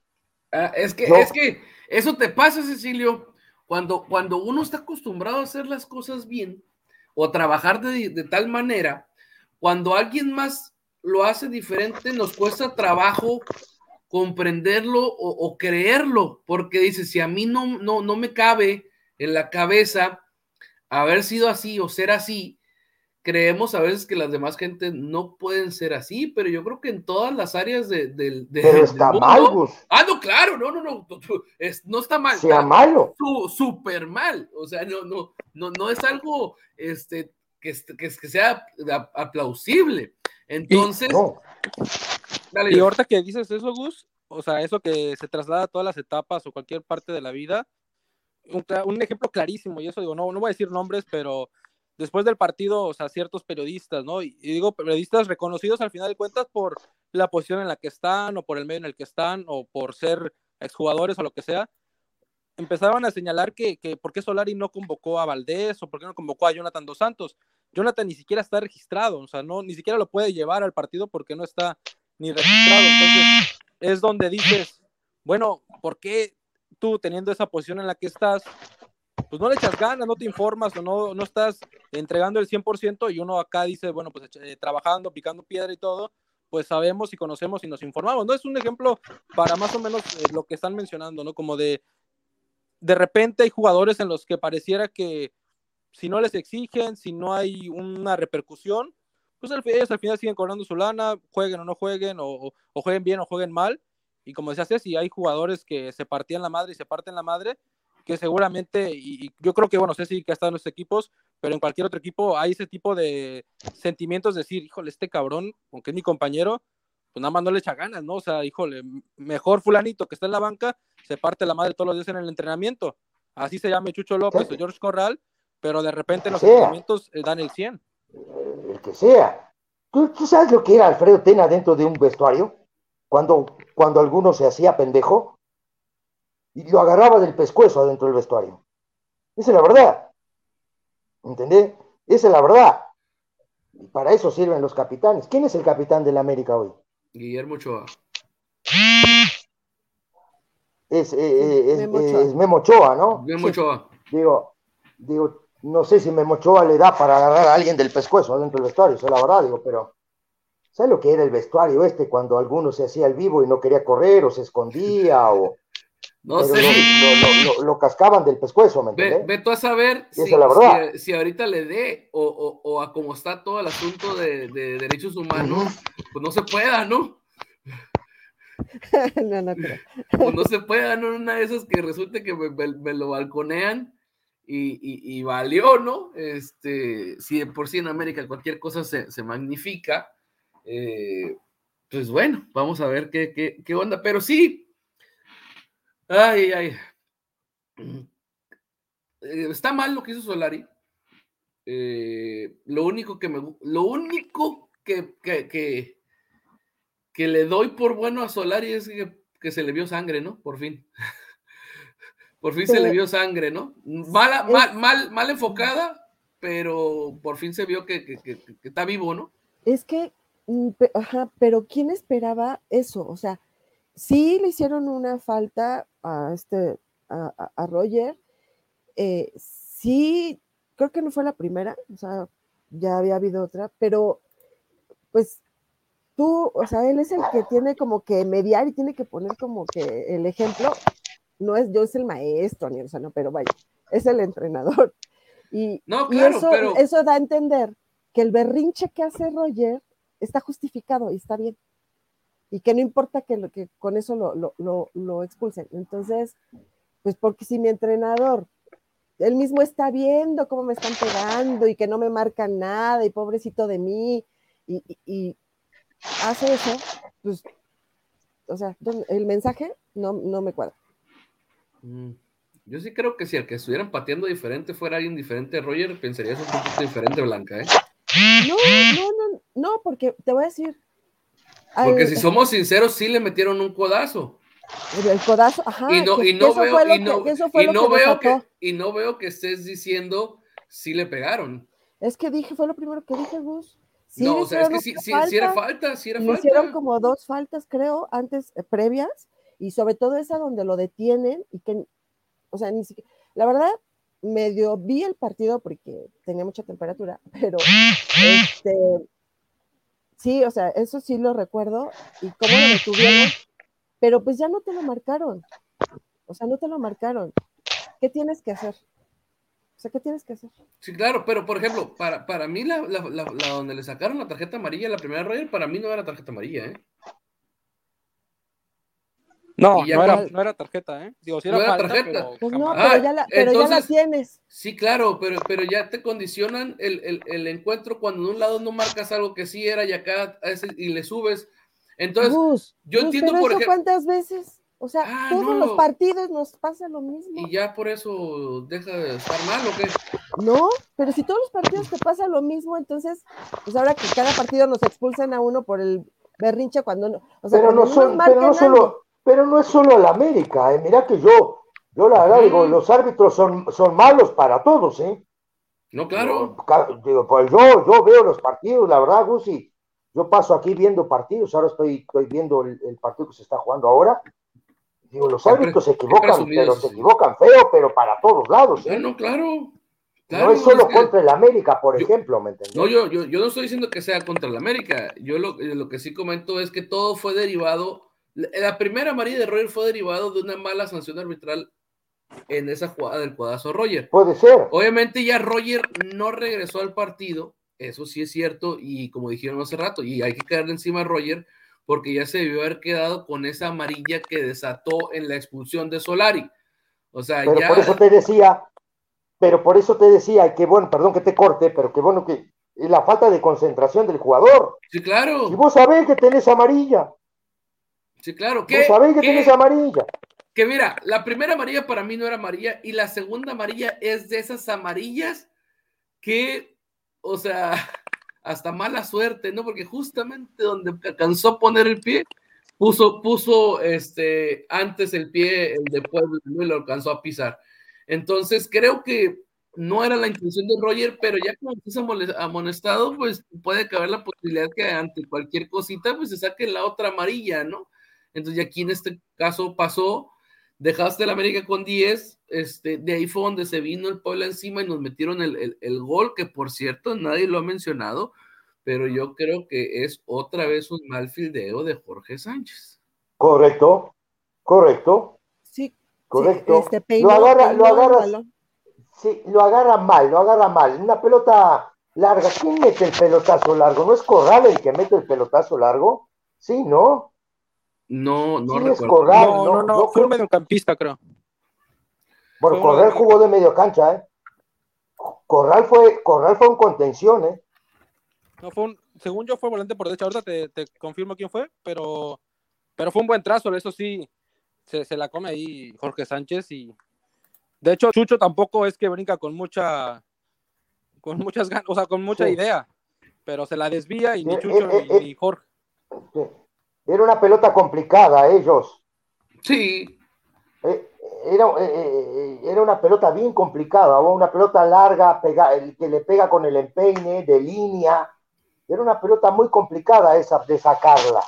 Ah, es que, es que eso te pasa, Cecilio, cuando, cuando uno está acostumbrado a hacer las cosas bien o trabajar de, de tal manera, cuando alguien más lo hace diferente, nos cuesta trabajo comprenderlo o, creerlo, porque dice, si a mí no, no, no me cabe en la cabeza haber sido así o ser así, creemos a veces que las demás gente no pueden ser así, pero yo creo que en todas las áreas de, de, pero está mal, Ah, no, claro, no, no, no, es, no está mal. Sea malo. Súper mal. O sea, no, no, no, no es algo, este, que, que, sea aplausible. Entonces. Y, y ahorita que dices eso, Gus, o sea, eso que se traslada a todas las etapas o cualquier parte de la vida, un, ejemplo clarísimo, y eso digo, no, no voy a decir nombres, pero después del partido, o sea, ciertos periodistas, ¿no? Y, digo periodistas reconocidos al final de cuentas por la posición en la que están, o por el medio en el que están, o por ser exjugadores o lo que sea, empezaban a señalar que, que por qué Solari no convocó a Valdés o por qué no convocó a Jonathan Dos Santos. Jonathan ni siquiera está registrado, o sea, no, ni siquiera lo puede llevar al partido porque no está ni registrado. Entonces, es donde dices, bueno, ¿por qué tú teniendo esa posición en la que estás, pues no le echas ganas, no te informas o no, no estás entregando el 100% y uno acá dice, bueno, pues eh, trabajando, picando piedra y todo, pues sabemos y conocemos y nos informamos, ¿no? Es un ejemplo para más o menos eh, lo que están mencionando, ¿no? Como de, de repente hay jugadores en los que pareciera que si no les exigen, si no hay una repercusión, pues ellos al final siguen cobrando su lana, jueguen o no jueguen, o, o jueguen bien o jueguen mal, y como decía si hay jugadores que se partían la madre y se parten la madre, que seguramente, y, yo creo que, bueno, sé si que ha estado en los equipos, pero en cualquier otro equipo hay ese tipo de sentimientos de decir, híjole, este cabrón, aunque es mi compañero, pues nada más no le echa ganas, ¿no? O sea, híjole, mejor fulanito que está en la banca, se parte la madre todos los días en el entrenamiento. Así se llama Chucho López o George Corral, pero de repente en los entrenamientos eh, dan el 100. El que sea. ¿Tú, ¿Tú sabes lo que era Alfredo Tena dentro de un vestuario? cuando, cuando alguno se hacía pendejo y lo agarraba del pescuezo adentro del vestuario. Esa es la verdad. ¿Entendés? Esa es la verdad. Y para eso sirven los capitanes. ¿Quién es el capitán de la América hoy? Guillermo Ochoa. Es, eh, eh, es, Memo, Ochoa. ¿no? Memo Ochoa. Digo, digo, no sé si Memo Ochoa le da para agarrar a alguien del pescuezo adentro del vestuario, eso es la verdad, digo, pero ¿Sabes lo que era el vestuario este cuando alguno se hacía el vivo y no quería correr o se escondía o... No sé. Lo, cascaban del pescuezo, ¿me entiendes? Ve, tú a saber si, si, ahorita le dé o, o, a cómo está todo el asunto de, derechos humanos, pues no se pueda, ¿no? no, no creo. Pues no se pueda, ¿no? Una de esas que resulte que me, lo balconean y, y, valió, ¿no? Este, si por sí en América cualquier cosa se, se magnifica, eh, pues bueno, vamos a ver qué, qué, onda, pero sí. Ay, ay. Eh, está mal lo que hizo Solari. Eh, lo único que me lo único que, que, que, le doy por bueno a Solari es que, se le vio sangre, ¿no? Por fin. por fin se le vio sangre, ¿no? Mala, mal, mal, mal enfocada, pero por fin se vio que, que, está vivo, ¿no? Es que Mm, ajá, pero ¿quién esperaba eso? O sea, sí le hicieron una falta a este, a, Roger, eh, sí, creo que no fue la primera, o sea, ya había habido otra, pero pues tú, o sea, él es el que tiene como que mediar y tiene que poner como que el ejemplo, no es yo es el maestro, ni o sea, no, pero vaya, es el entrenador. Y, eso, eso da a entender que el berrinche que hace Roger está justificado y está bien. Y que no importa que, que con eso lo, expulsen. Entonces, pues porque si mi entrenador, él mismo está viendo cómo me están pegando y que no me marcan nada y pobrecito de mí y, hace eso, pues, o sea, el mensaje no, no me cuadra. Mm, yo sí creo que si el que estuvieran pateando diferente fuera alguien diferente, Roger, pensarías un poquito diferente, Blanca, ¿eh? No, no, no, no, porque te voy a decir. Porque si somos sinceros, sí le metieron un codazo. El codazo, ajá. Y no, y no veo, y no, y no veo que, y no veo que estés diciendo sí le pegaron. Es que dije, fue lo primero que dije, Gus. no, o sea, es que sí, sí, era falta, sí era falta. hicieron como dos faltas, creo, antes, eh, previas, y sobre todo esa donde lo detienen y que, o sea, ni siquiera, la verdad, medio vi el partido porque tenía mucha temperatura, pero este, sí, o sea, eso sí lo recuerdo y cómo lo detuvieron, pero pues ya no te lo marcaron, o sea, no te lo marcaron. ¿Qué tienes que hacer? O sea, ¿qué tienes que hacer? Sí, claro, pero por ejemplo, para, para mí la, la, la, donde le sacaron la tarjeta amarilla, la primera Roger, para mí no era tarjeta amarilla, ¿eh? No, no era, no era tarjeta, ¿eh? Digo, No era era falta, tarjeta. pero Pues no. Ah, pero ya la, pero ya la tienes. Sí, claro, pero, pero ya te condicionan el, el- el encuentro cuando de un lado no marcas algo que sí era y acá ese- y le subes. Entonces, yo entiendo, pero por eso ejemplo- cuántas veces, o sea, Ah, todos no. los partidos nos pasa lo mismo. y ya por eso deja de estar mal o qué. No, pero si todos los partidos te pasa lo mismo, entonces, pues ahora que cada partido nos expulsan a uno por el berrinche cuando no, o sea, pero no son, pero no solo, algo. Pero no es solo el América, eh. mira que yo, yo la verdad digo, los árbitros son, son malos para todos, ¿eh? No, claro. Yo, digo, pues yo, yo veo los partidos, la verdad, Gusi, yo paso aquí viendo partidos, ahora estoy, estoy viendo el, el partido que se está jugando ahora. Digo, los árbitros se equivocan, pero se equivocan feo, pero para todos lados, ¿eh? no, claro. no es solo contra el América, por Yo- ejemplo, ¿me entiendes? No, yo, yo, yo no estoy diciendo que sea contra el América. Yo lo, lo que sí comento es que todo fue derivado. La, primera amarilla de Roger fue derivado de una mala sanción arbitral en esa jugada del cuadazo Roger. Puede ser. Obviamente ya Roger no regresó al partido, eso sí es cierto, y como dijeron hace rato, y hay que caerle encima a Roger, porque ya se debió haber quedado con esa amarilla que desató en la expulsión de Solari. O sea, Pero ya. por eso te decía, pero por eso te decía, que bueno, perdón que te corte, pero que bueno que la falta de concentración del jugador. Sí, claro. Si vos sabés que tenés amarilla, Sí, claro. ¿Qué, sabés que qué- tenés amarilla. Que mira, la primera amarilla para mí no era amarilla y la segunda amarilla es de esas amarillas que, o sea, hasta mala suerte, ¿no? Porque justamente donde alcanzó a poner el pie, puso, puso este, antes el pie, el de Puebla, ¿no? y lo alcanzó a pisar. Entonces, creo que no era la intención de Roger, pero ya como amole- amonestado, pues puede caber la posibilidad que ante cualquier cosita, pues se saque la otra amarilla, ¿no? Entonces, y aquí en este caso pasó, dejaste el América con 10, este, de ahí fue donde se vino el Puebla encima y nos metieron el, el- el gol, que por cierto nadie lo ha mencionado, pero yo creo que es otra vez un mal fildeo de Jorge Sánchez. Correcto, correcto, Sí, correcto. sí, este, lo agarra, lo balón. sí, lo agarra mal, lo agarra mal. Una pelota larga. ¿Quién mete el pelotazo largo? ¿No es Corral el que mete el pelotazo largo? Sí, ¿no? No, no Sí, recuerdo. Corral. No, no, no, no, fue creo- un mediocampista, creo. Bueno, Fue Corral jugó de medio cancha, ¿eh? Corral fue, Corral fue un contención, ¿eh? No, fue un, según yo fue volante por derecha. Ahorita te, te confirmo quién fue, pero, pero fue un buen trazo. Eso sí, se, se la come ahí Jorge Sánchez. Y de hecho, Chucho tampoco es que brinca con mucha, con muchas ganas, o sea, con mucha Sí. idea, pero se la desvía y ni Eh, Chucho eh, ni, eh, ni Jorge. Era una pelota complicada, ellos. Sí, Eh, Era, eh, eh, era una pelota bien complicada, una pelota larga, pega, el que le pega con el empeine, de línea. Era una pelota muy complicada esa de sacarla.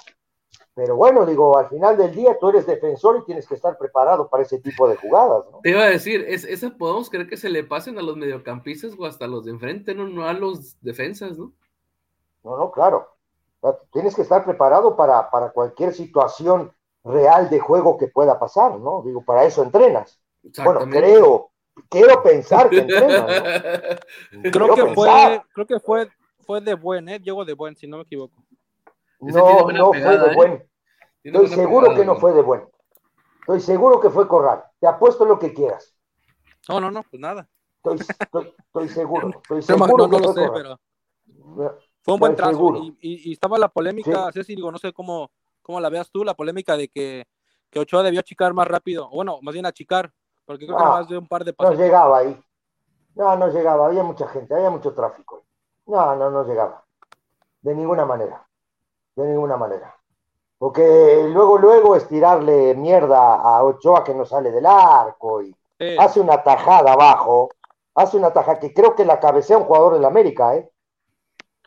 Pero bueno, digo, al final del día tú eres defensor y tienes que estar preparado para ese tipo de jugadas, ¿no? te iba a decir, es, esas podemos creer que se le pasen a los mediocampistas o hasta los de enfrente, no, no a los defensas, ¿no? No, no, claro. Tienes que estar preparado para, para cualquier situación real de juego que pueda pasar, ¿no? Digo, para eso entrenas. Bueno, creo, quiero pensar que entrenas, ¿no? Creo que fue, creo que fue, fue de buen, ¿eh? Diego de buen, si no me equivoco. No, no fue de ¿eh? buen. Estoy seguro pegada, que no fue de buen. Estoy seguro que fue Corral. Te apuesto lo que quieras. No, no, no, pues nada. Estoy, estoy, estoy seguro. Estoy No, no, seguro no que lo fue sé, Corral. pero fue un buen trazo. Y, y- y estaba la polémica, Ceci, digo, no sé cómo, cómo la veas tú, la polémica de que, que Ochoa debió achicar más rápido, bueno, más bien achicar, porque creo que Ah, más de un par de No pasos. llegaba ahí. No, no llegaba. Había mucha gente, había mucho tráfico. No, no, no llegaba. De ninguna manera. De ninguna manera. Porque luego, luego estirarle mierda a Ochoa que no sale del arco y Sí, hace una tajada abajo, hace una tajada que creo que la cabecea un jugador del América, ¿eh?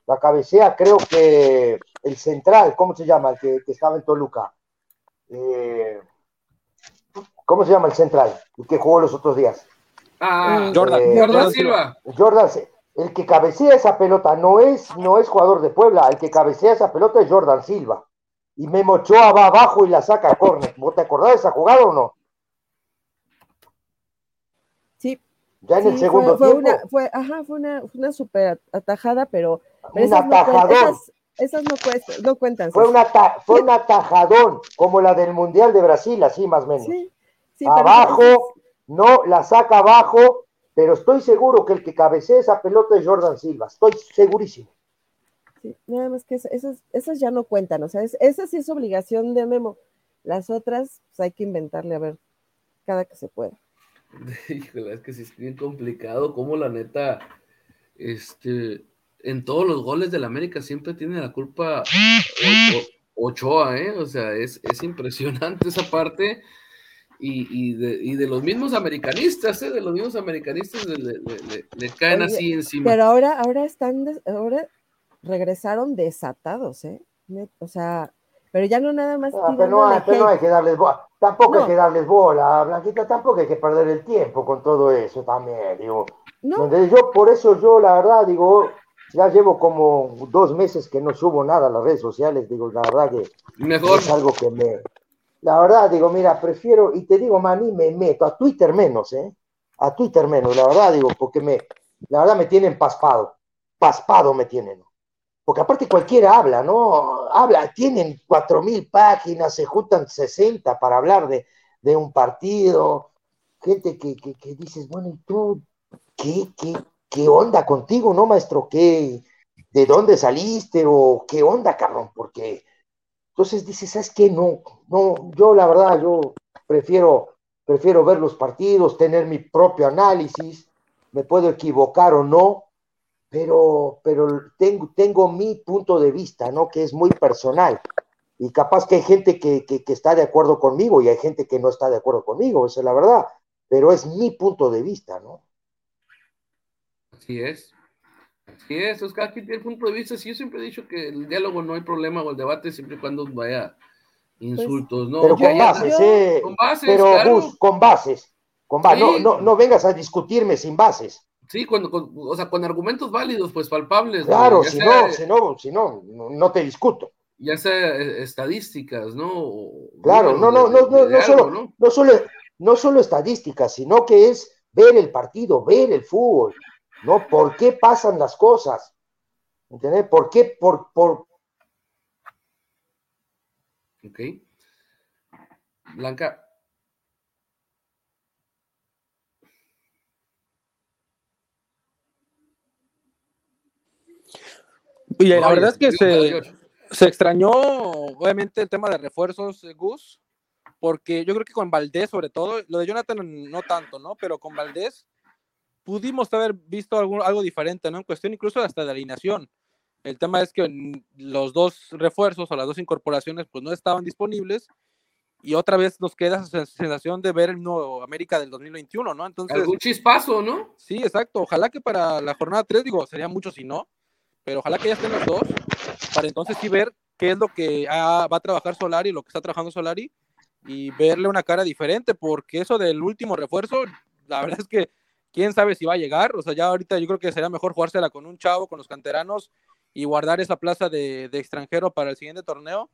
La cabecea, creo que el central, ¿cómo se llama? El que, que estaba en Toluca. Eh, ¿Cómo se llama el central? El que jugó los otros días. Ah, Jordan, Eh, Jordan Silva. Jordan, el que cabecea esa pelota no es, no es jugador de Puebla, el que cabecea esa pelota es Jordan Silva. Y Memo Ochoa va abajo y la saca a córner. ¿Vos te acordás de esa jugada o no? Sí, Ya en sí, el segundo fue, fue tiempo. una, fue, ajá, fue una, fue una super atajada, pero, pero Un esas, no esas, esas no, no cuentan. Fue, una fue un atajadón, como la del Mundial de Brasil, así más o menos. abajo, no, la saca abajo, pero estoy seguro que el que cabecea esa pelota es Jordan Silva, estoy segurísimo. Sí, nada más que esas, esas ya no cuentan, o sea, esa sí es obligación de Memo. Las otras, pues hay que inventarle a ver cada que se pueda. Híjole, es que sí es bien complicado, como la neta, este, en todos los goles del América siempre tiene la culpa Ochoa, ¿eh? O sea, es, es impresionante esa parte. Y, de, los mismos americanistas, ¿eh? de los mismos americanistas le, caen así encima. Pero ahora, ahora están, ahora regresaron desatados, ¿eh? O sea, pero ya no nada más. Ah, pero, no, hay que darles bola, tampoco hay que darles bola, Blanquita, tampoco hay que perder el tiempo con todo eso también, digo. yo, por eso yo, la verdad, digo, ya llevo como dos meses que no subo nada a las redes sociales, digo, la verdad que Mejor. es algo que me, la verdad, digo, mira, prefiero, y te digo, mani, me meto a Twitter menos, ¿eh? A Twitter menos, la verdad, digo, porque me, la verdad me tienen paspado, paspado me tienen. Porque aparte cualquiera habla, ¿no? Habla, tienen cuatro mil páginas, se juntan 60 para hablar de, de un partido, gente que, que, que, dices, bueno, ¿y tú qué, qué, qué onda contigo, no, maestro? ¿Qué, ¿De dónde saliste? ¿O qué onda, cabrón? Porque entonces dices, ¿sabes qué? No, no, yo la verdad, yo prefiero, prefiero ver los partidos, tener mi propio análisis, me puedo equivocar o no, pero, pero tengo, tengo mi punto de vista, ¿no? Que es muy personal. Y capaz que hay gente que, que, que está de acuerdo conmigo y hay gente que no está de acuerdo conmigo, esa es la verdad, pero es mi punto de vista, ¿no? Así es. Sí, eso es cada quien tiene el punto de vista. Sí, yo siempre he dicho que el diálogo no hay problema o el debate siempre y cuando vaya insultos, ¿no? Pero con bases, eh. Con bases, pero con bases. Con bases. No, no, no vengas a discutirme sin bases. Sí, cuando, o sea, con argumentos válidos, pues palpables. Claro, si, no, si, no, si no, no te discuto. Ya sea eh, estadísticas, ¿no? claro, no, no, no, no, no, solo, ¿no? solo, no solo estadísticas, sino que es ver el partido, ver el fútbol, ¿no? ¿Por qué pasan las cosas? ¿Entendés? ¿Por qué? Por, por... Ok. Blanca. Y la verdad es que se, se, extrañó, obviamente, el tema de refuerzos, eh, Gus, porque yo creo que con Valdés, sobre todo, lo de Jonathan no tanto, ¿no? Pero con Valdés pudimos haber visto algo, algo diferente, ¿no? En cuestión incluso hasta de alineación. El tema es que los dos refuerzos o las dos incorporaciones pues no estaban disponibles y otra vez nos queda esa sensación de ver el nuevo América del 2021, ¿no? Entonces, Algún chispazo, ¿no? Sí, exacto. Ojalá que para la jornada 3, digo, sería mucho si no, pero ojalá que ya estén los dos para entonces sí ver qué es lo que va a trabajar Solari, lo que está trabajando Solari y verle una cara diferente, porque eso del último refuerzo, la verdad es que quién sabe si va a llegar. O sea, ya ahorita yo creo que sería mejor jugársela con un chavo, con los canteranos y guardar esa plaza de, extranjero para el siguiente torneo.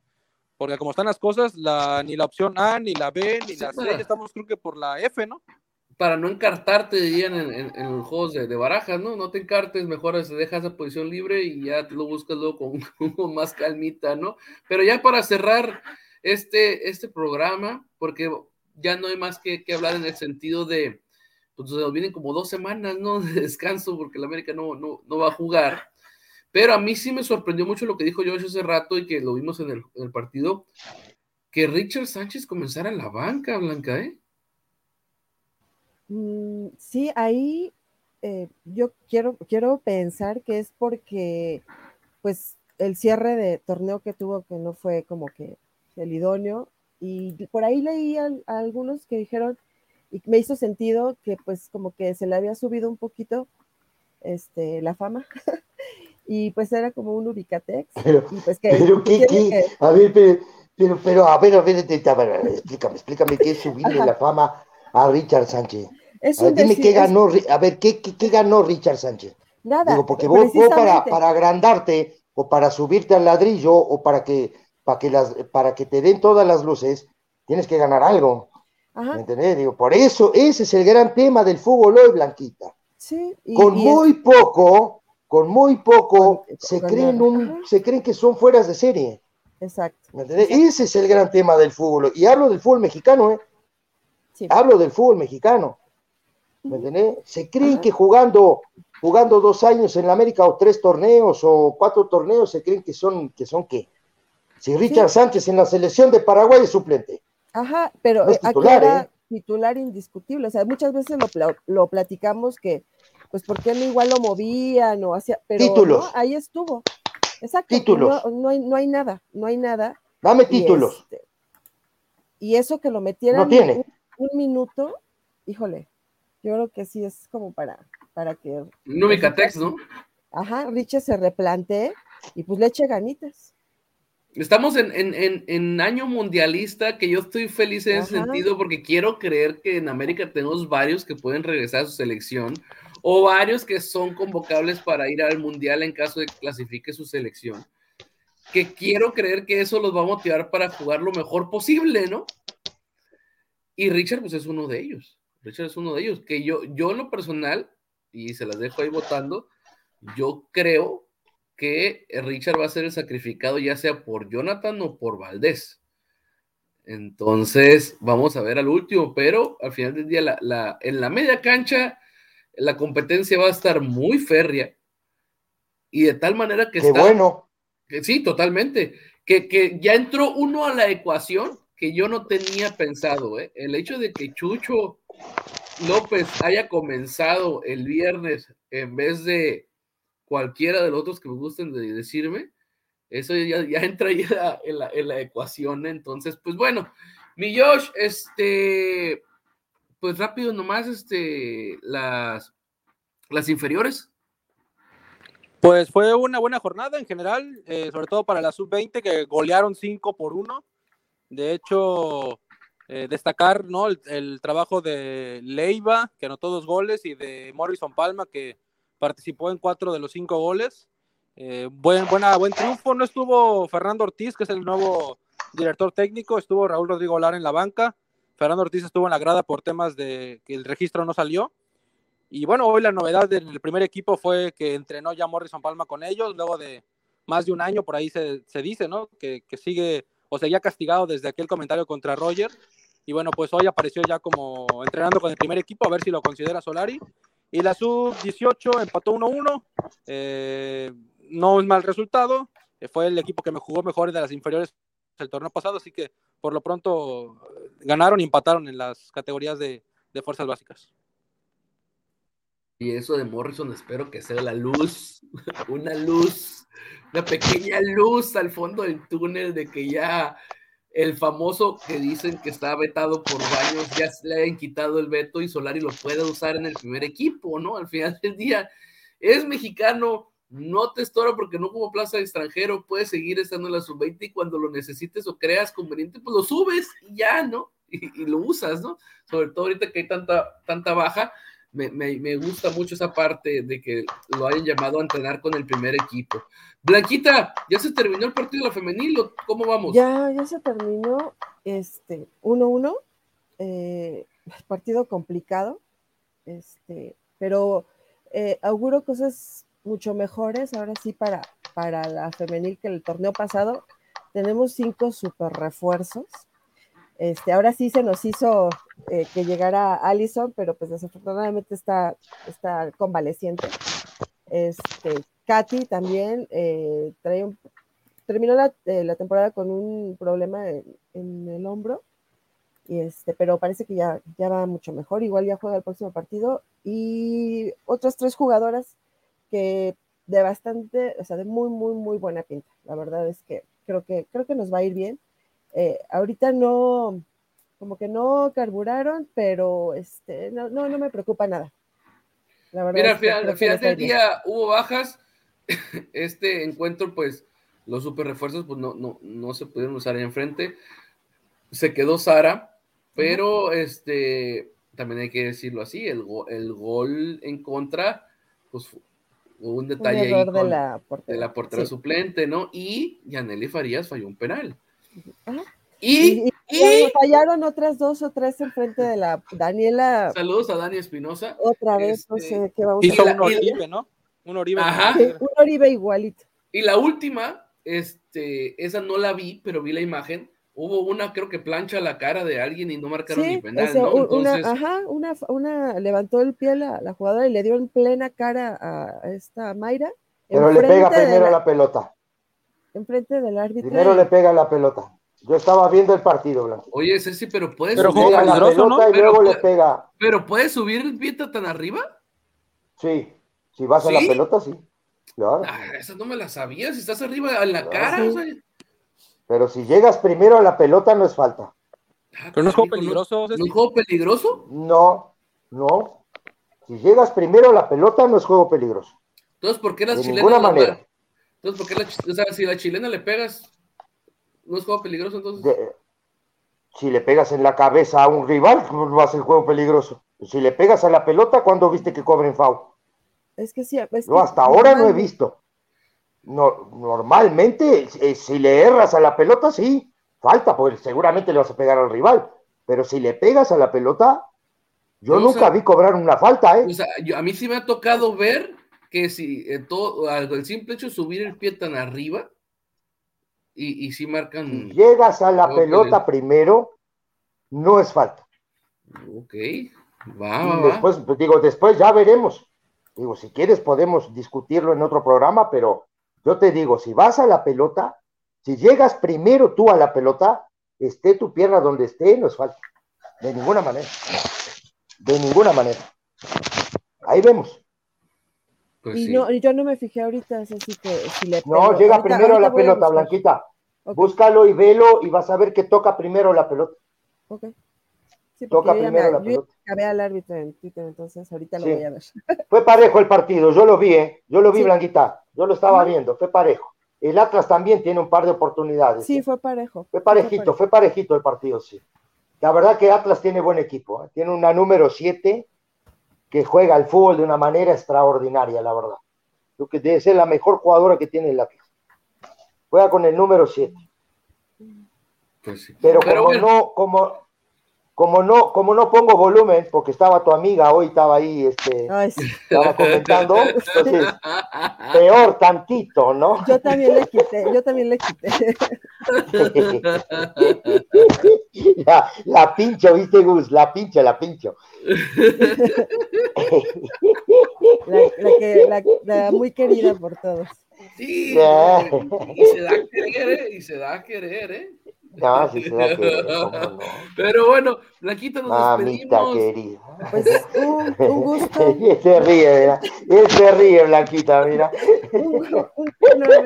Porque como están las cosas, la, ni la opción A, ni la B, ni la C, estamos creo que por la F, ¿no? Para no encartarte, dirían en, en, los juegos de, barajas, ¿no? No te encartes, mejor se deja esa posición libre y ya lo buscas luego con, con, más calmita, ¿no? Pero ya para cerrar este, este programa, porque ya no hay más que, que hablar en el sentido de, pues nos vienen como dos semanas, ¿no? De descanso porque el América no, no, no va a jugar. Pero a mí sí me sorprendió mucho lo que dijo yo hace rato y que lo vimos en el, en el partido, que Richard Sánchez comenzara en la banca, Blanca, ¿eh? Mm, sí, ahí eh, yo quiero, quiero pensar que es porque, pues, el cierre de torneo que tuvo que no fue como que el idóneo, y por ahí leí a algunos que dijeron y me hizo sentido que pues como que se le había subido un poquito este, la fama y pues era como un ubicatex. Pero, y pues que, pero ¿qué, qué? A ver, pero, pero, a ver, a ver, explícame, explícame qué es subirle la fama a Richard Sánchez. a ver, dime qué ganó, a ver, ¿qué, qué, ganó Richard Sánchez? Nada. Digo, porque vos, para, para agrandarte o para subirte al ladrillo o para que, para que, las, para que te den todas las luces, tienes que ganar algo. ¿Me entendés? Digo, por eso, ese es el gran tema del fútbol hoy, Blanquita. Sí. con muy poco, con muy poco, se, creen un, se creen que son fueras de serie. Exacto. Ese es el gran tema del fútbol. Y hablo del fútbol mexicano, ¿eh? Hablo del fútbol mexicano. ¿Me entendés? Se creen que jugando, jugando dos años en la América o tres torneos o cuatro torneos, se creen que son, que son qué. Si Richard Sánchez en la selección de Paraguay es suplente. Ajá, pero es titular, era ¿eh? titular indiscutible. O sea, muchas veces lo, lo platicamos que, pues, ¿por qué no igual lo movían o hacía? Pero Títulos. ahí estuvo. Exacto. Títulos. No, hay, no hay nada, no hay nada. Dame títulos. Este, y, eso que lo metieran tiene. Un, minuto, híjole, yo creo que sí es como para, para que. No Catex, ¿no? Ajá, Richard se replantee y pues le eche ganitas. Estamos en, en, en, año mundialista, que yo estoy feliz en ese sentido porque quiero creer que en América tenemos varios que pueden regresar a su selección o varios que son convocables para ir al mundial en caso de que clasifique su selección. Que quiero creer que eso los va a motivar para jugar lo mejor posible, ¿no? Y Richard, pues es uno de ellos. Richard es uno de ellos. Que yo, yo en lo personal, y se las dejo ahí votando, yo creo que Richard va a ser el sacrificado ya sea por Jonathan o por Valdés. Entonces, vamos a ver al último, pero al final del día, la, en la media cancha, la competencia va a estar muy férrea y de tal manera que Qué bueno. Que, sí, totalmente. Que, que, ya entró uno a la ecuación que yo no tenía pensado. ¿eh? El hecho de que Chucho López haya comenzado el viernes en vez de cualquiera de los otros que me gusten de decirme, eso ya, entra ya en, la, ecuación. Entonces, pues bueno, mi Josh, este, pues rápido nomás, este, las, las inferiores. Pues fue una buena jornada en general, eh, sobre todo para la sub-20 que golearon 5 por 1. De hecho, eh, destacar ¿no? El, trabajo de Leiva, que anotó dos goles, y de Morrison Palma, que participó en cuatro de los cinco goles. Eh, buen, buen triunfo. No estuvo Fernando Ortiz, que es el nuevo director técnico, estuvo Raúl Rodrigo Lara en la banca. Fernando Ortiz estuvo en la grada por temas de que el registro no salió. Y bueno, hoy la novedad del primer equipo fue que entrenó ya Morrison Palma con ellos, luego de más de un año, por ahí se, se dice, ¿no? Que, que, sigue o seguía castigado desde aquel comentario contra Roger. Y bueno, pues hoy apareció ya como entrenando con el primer equipo, a ver si lo considera Solari. Y la sub-18 empató 1-1. Eh, no es mal resultado. Eh, fue el equipo que me jugó mejor de las inferiores el torneo pasado, así que por lo pronto ganaron y empataron en las categorías de, de fuerzas básicas. Y eso de Morrison espero que sea la luz, una luz, una pequeña luz al fondo del túnel de que ya el famoso que dicen que está vetado por Baños, ya le han quitado el veto y Solari lo puede usar en el primer equipo, ¿no? Al final del día, es mexicano, no te estora porque no como plaza de extranjero, puedes seguir estando en la sub-20 y cuando lo necesites o creas conveniente, pues lo subes y ya, ¿no? Y, lo usas, ¿no? Sobre todo ahorita que hay tanta, tanta baja, me, me, gusta mucho esa parte de que lo hayan llamado a entrenar con el primer equipo. Blanquita, ¿ya se terminó el partido de la femenil cómo vamos? Ya, ya se terminó, este, 1-1, eh, partido complicado, este, pero eh, auguro cosas mucho mejores ahora sí para, para la femenil que el torneo pasado. Tenemos cinco super refuerzos este, ahora sí se nos hizo eh, que llegara Allison, pero pues desafortunadamente está, está convaleciente. Este, Katy también eh, terminó eh, la, temporada con un problema en, el hombro, y este, pero parece que ya, ya va mucho mejor, igual ya juega el próximo partido, y otras tres jugadoras que de bastante, o sea, de muy, muy, muy buena pinta. La verdad es que creo que, creo que nos va a ir bien. Eh, ahorita no, como que no carburaron, pero este, no, no, me preocupa nada. La verdad Mira, al final, del día hubo bajas. Este encuentro, pues, los super refuerzos, pues no, no, no se pudieron usar ahí enfrente. Se quedó Sara, pero este, también hay que decirlo así, el, el gol en contra, pues hubo un detalle ahí de, la portera, de la portera suplente, ¿no? Y Yaneli Farías falló un penal. Y, fallaron otras dos o tres enfrente de la Daniela. Saludos a Dani Espinosa. Otra vez, no este, sé qué vamos a hacer. ¿no? Un Oribe. Ajá. Sí, un Oribe igualito. Y la última, este, esa no la vi, pero vi la imagen. Hubo una, creo que plancha la cara de alguien y no marcaron ni penal, o sea, ¿no? un- Entonces, una, ajá, una, una, levantó el pie la, la jugadora y le dio en plena cara a, esta Mayra. Pero le pega primero la- la pelota. Enfrente del árbitro. Primero le pega la pelota. Yo estaba viendo el partido, Blanco. oye, Ceci, pero puedes Pero subir, la peligroso, ¿no? pelota y Pero luego le pega. pero puedes subir el pie tan arriba. Sí, si vas a la pelota, sí. Claro. Ah, esa no me la sabía. Si estás arriba en la Ah, cara, sí. o sea, Pero si llegas primero a la pelota, no es falta. ah, Pero no es juego peligroso, ¿No, Ceci. ¿no es juego peligroso? No, no. Si llegas primero a la pelota, no es juego peligroso. Entonces, ¿por qué las De chilenas? ninguna manera. Entonces, ¿por qué la, o sea, si la chilena le pegas, no es juego peligroso entonces? De- si le pegas en la cabeza a un rival, no va a ser juego peligroso. Si le pegas a la pelota, ¿cuándo viste que cobren foul? Es que sí, es que hasta ahora no he visto. No, normalmente, eh, si le erras a la pelota, sí, falta, porque seguramente le vas a pegar al rival. Pero si le pegas a la pelota, yo No, o nunca sea- vi cobrar una falta, ¿eh? O sea, yo- a mí sí me ha tocado ver que si eh, todo, el simple hecho de subir el pie tan arriba y, y sí marcan. Si llegas a la pelota primero, no es falta. Ok, va, Y va. después, pues, digo, después ya veremos. Digo, si quieres podemos discutirlo en otro programa, pero yo te digo, si vas a la pelota, si llegas primero tú a la pelota, esté tu pierna donde esté, no es falta. De ninguna manera. De ninguna manera. Ahí vemos. Pues Y sí. no, yo no me fijé ahorita, es así que si le No, llega Ahorita- primero la pelota. Blanquita. Ok, Búscalo y velo y vas a ver que toca primero la pelota. ok. Sí, porque Toca primero me- la yo pelota. acabé al árbitro en Twitter, entonces ahorita lo Sí. voy a ver. Fue parejo el partido, yo lo vi, ¿eh? Yo lo vi, Sí. Blanquita. Yo lo estaba Ajá. viendo, fue parejo. El Atlas también tiene un par de oportunidades. Sí, ¿eh? fue parejo. Fue parejito, fue parejito el partido, sí. La verdad que Atlas tiene buen equipo. ¿eh? Tiene una número 7 que juega al fútbol de una manera extraordinaria, la verdad. Creo que debe ser la mejor jugadora que tiene el Atlas. Juega con el número 7. Pues sí. Pero, Pero como bueno. no, como, como no, como no pongo volumen, porque estaba tu amiga hoy, estaba ahí, este, Ay, sí. estaba comentando, entonces, peor tantito, ¿no? Yo también le quité, yo también le quité. la, la pincho, ¿viste, Gus? La pincho, la pincho. La, la que, la, la muy querida por todos. Sí, y se da a querer, ¿eh? Y se da a querer, ¿eh? No, sí se da que, no. Pero bueno, Blanquita, nos Mamita despedimos. querida. Pues un, un gusto, Y él se ríe, mira. Él se ríe, Blanquita, mira. un,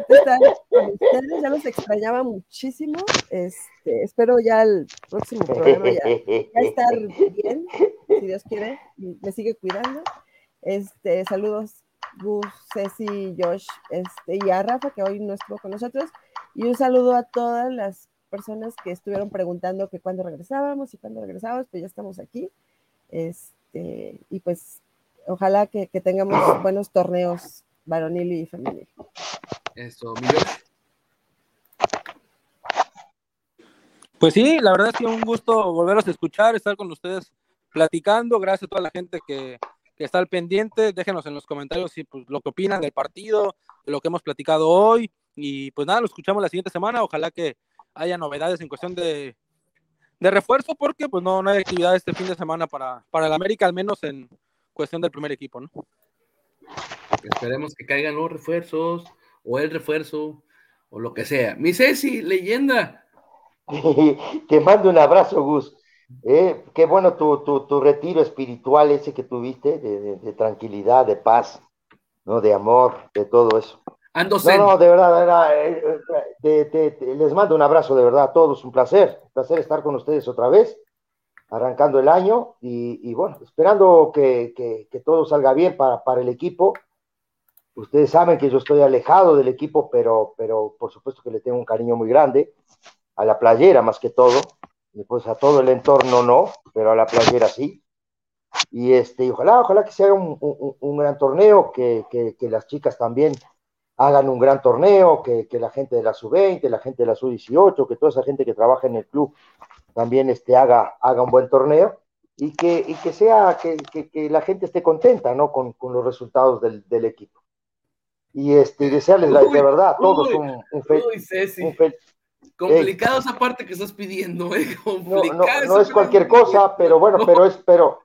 estar con ustedes. Ya los extrañaba muchísimo. Este, espero ya el próximo programa ya, ya estar bien, si Dios quiere, me sigue cuidando. Este, saludos Gus, Ceci, Josh, este, y a Rafa, que hoy no estuvo con nosotros, y un saludo a todas las personas que estuvieron preguntando que cuándo regresábamos y cuándo regresábamos, pues ya estamos aquí. Este, y pues ojalá que, que tengamos buenos torneos varonil y femenil. Eso, Miguel. Pues sí, la verdad es que un gusto volverlos a escuchar, estar con ustedes platicando. Gracias a toda la gente que, que está al pendiente. Déjenos en los comentarios si, pues, lo que opinan del partido, de lo que hemos platicado hoy. Y pues nada, lo escuchamos la siguiente semana. Ojalá que haya novedades en cuestión de, de refuerzo, porque pues no, no hay actividad este fin de semana para, para el América, al menos en cuestión del primer equipo, ¿no? Esperemos que caigan los refuerzos, o el refuerzo, o lo que sea. Mi Ceci, leyenda. Te mando un abrazo, Gus. Eh, qué bueno tu, tu, tu retiro espiritual ese que tuviste, de, de- de tranquilidad, de paz, ¿no? De amor, de todo eso. Ando No, no, de verdad, de verdad, eh, eh, te- te- te- les mando un abrazo de verdad a todos, un placer, un placer estar con ustedes otra vez, arrancando el año y, y bueno, esperando que, que- que todo salga bien para, para el equipo. Ustedes saben que yo estoy alejado del equipo, pero, pero por supuesto que le tengo un cariño muy grande, a la playera más que todo, y pues a todo el entorno no, pero a la playera sí. Y este, y ojalá, ojalá que se haga un, un- un gran torneo, que- que las chicas también hagan un gran torneo, que, que la gente de la sub-20, la gente de la sub-18, que toda esa gente que trabaja en el club también este, haga, haga un buen torneo y que, y que sea, que, que- que la gente esté contenta, ¿no? Con, con los resultados del, del equipo. y este, desearles la, de verdad a todos un, un, Complicado esa parte que estás pidiendo, ¿eh? No, no, es cualquier cosa, pero bueno, pero es, pero,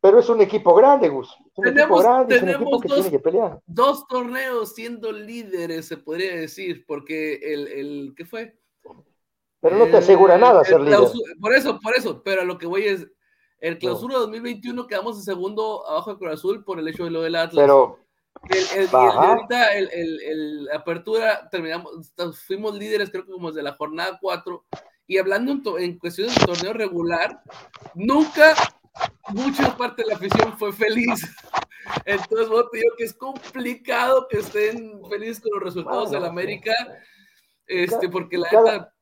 pero es un equipo grande, Gus. un tenemos, equipo grande, es un equipo que dos, tiene que pelear. Dos torneos siendo líderes, se podría decir, porque el, el ¿qué fue? Pero no te asegura nada ser líder. Por eso, por eso, pero a lo que voy es, el clausura 2021 quedamos en segundo abajo de Cruz Azul por el hecho de lo del Atlas. Pero el, ahorita el, el, apertura terminamos, fuimos líderes creo que como desde la jornada 4 y hablando en, cuestiones de torneo regular, nunca mucha parte de la afición fue feliz. Entonces, vos te digo que es complicado que estén felices con los resultados del América, este, porque la verdad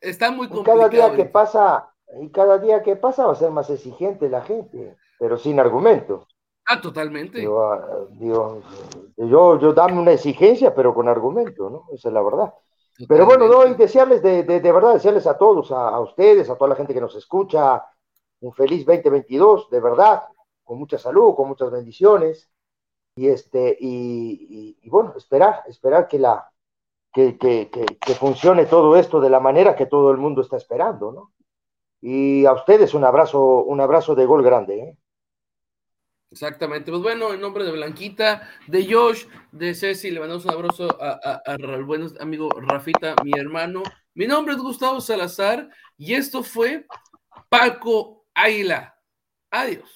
está muy complicado. Cada día que pasa, y cada día que pasa va a ser más exigente la gente, pero sin argumentos. Ah, totalmente. Ah, digo, yo, yo dame una exigencia, pero con argumento, ¿no? Esa es la verdad. Pero bueno, no, y desearles, de, de, de verdad, desearles a todos, a, ustedes, a toda la gente que nos escucha, un feliz 2022, de verdad, con mucha salud, con muchas bendiciones. Y este, y, bueno, esperar, esperar que la, que, que, que, funcione todo esto de la manera que todo el mundo está esperando, ¿no? Y a ustedes un abrazo, un abrazo de gol grande, ¿eh? Exactamente. Pues bueno, en nombre de Blanquita, de Josh, de Ceci, le mandamos un abrazo al buen amigo Rafita, mi hermano. Mi nombre es Gustavo Salazar y esto fue Paco Águila. Adiós.